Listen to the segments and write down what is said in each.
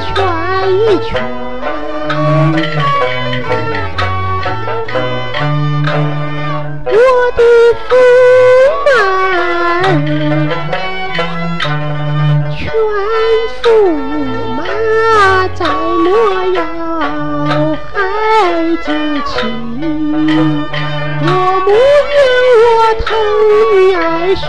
劝一劝。我的驸马儿，劝驸马再莫要孩子气，我母愿我疼你儿婿，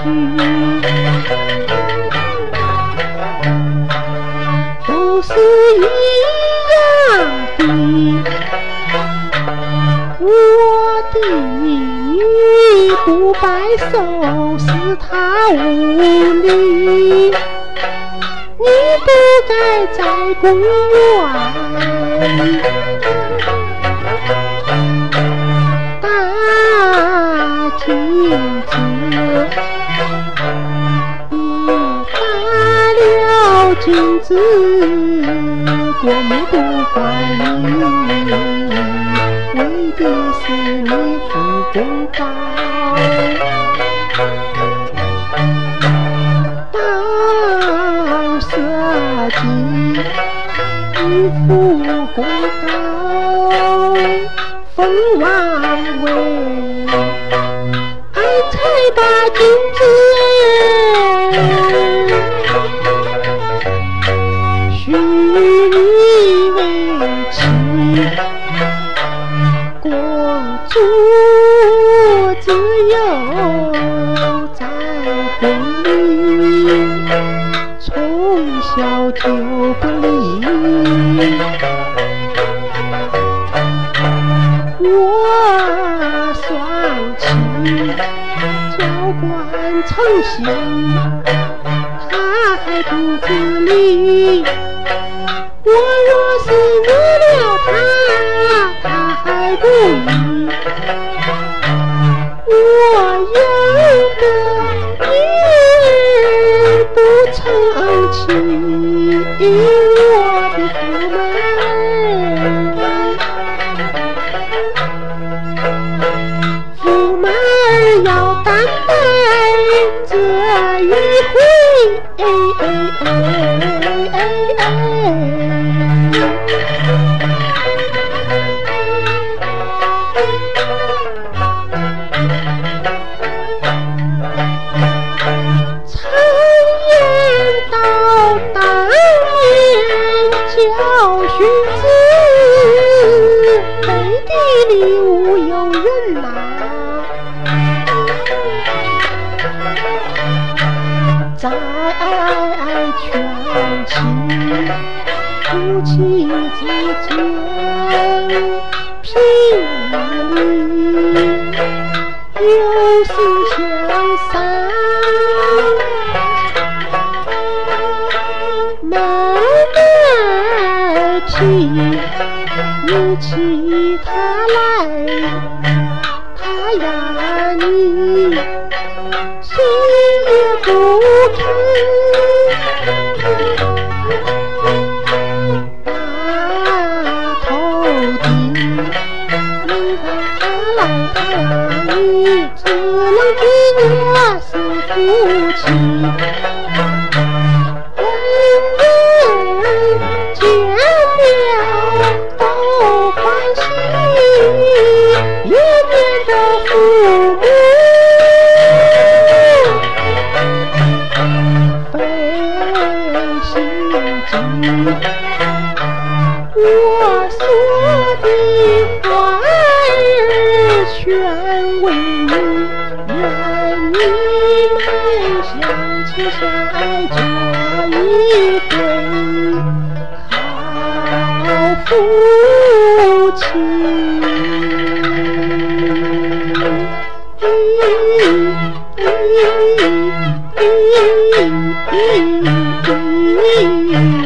不拜寿是她无礼，你不该在公园打金子，你打了金子，国母不欢迎。为的是你父公高，到社稷你父公高，封王位，俺才把金子主自幼在宫里，从小就不离。我双亲教官成心，他还不自理。哎夫妻之间评理，有事相商，慢慢提，你起他来，他呀你。谁也不肯只能比我是夫妻。人人见了都欢喜，也免得父母。费心机，我说夫妻。我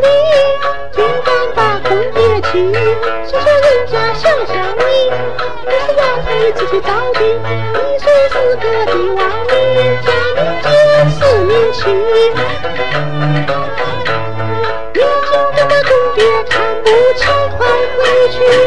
你，竟敢把公爹欺说说人家想想你？你是丫头你自己找的，你虽是个帝王女，家里皆是名气。如今这个公爹看不起，快回去。